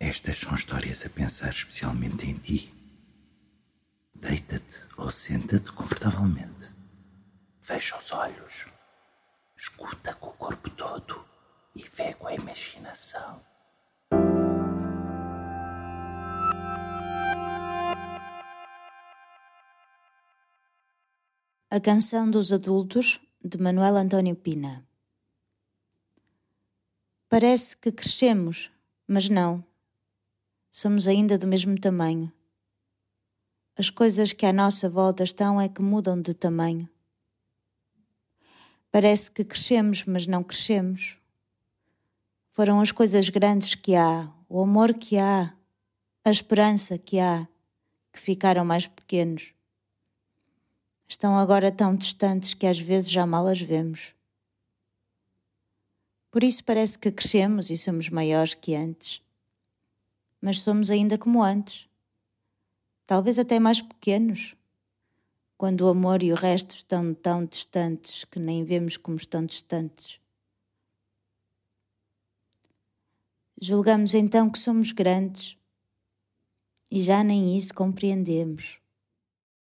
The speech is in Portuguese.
Estas são histórias a pensar especialmente em ti. Deita-te ou senta-te confortavelmente. Fecha os olhos. Escuta com o corpo todo e vê com a imaginação. A Canção dos Adultos, de Manuel António Pina. Parece que crescemos, mas não. Somos ainda do mesmo tamanho. As coisas que à nossa volta estão é que mudam de tamanho. Parece que crescemos, mas não crescemos. Foram as coisas grandes que há, o amor que há, a esperança que há, que ficaram mais pequenos estão agora tão distantes que às vezes já mal as vemos. Por isso parece que crescemos e somos maiores que antes. Mas somos ainda como antes. Talvez até mais pequenos. Quando o amor e o resto estão tão distantes que nem vemos como estão distantes. Julgamos então que somos grandes e já nem isso compreendemos.